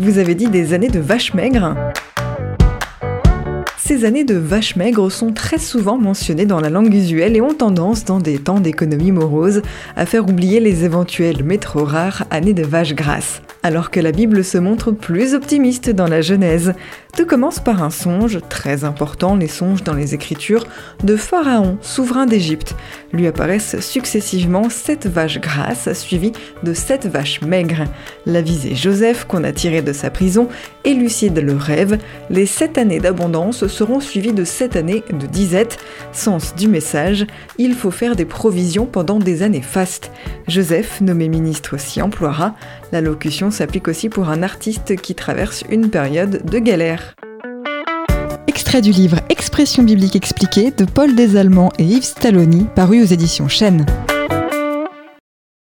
Vous avez dit des années de vache maigre ces années de vache maigre sont très souvent mentionnées dans la langue usuelle et ont tendance, dans des temps d'économie morose, à faire oublier les éventuelles mais trop rares années de vache grasse alors que la Bible se montre plus optimiste dans la Genèse. Tout commence par un songe, très important les songes dans les Écritures, de Pharaon, souverain d'Égypte. Lui apparaissent successivement sept vaches grasses suivies de sept vaches maigres. La visée Joseph qu'on a tiré de sa prison élucide le rêve. Les sept années d'abondance seront suivies de sept années de disette. Sens du message, il faut faire des provisions pendant des années fastes. Joseph, nommé ministre, s'y emploiera. S'applique aussi pour un artiste qui traverse une période de galère. Extrait du livre Expression biblique expliquée de Paul Desallemands et Yves Stalloni, paru aux éditions Chênes.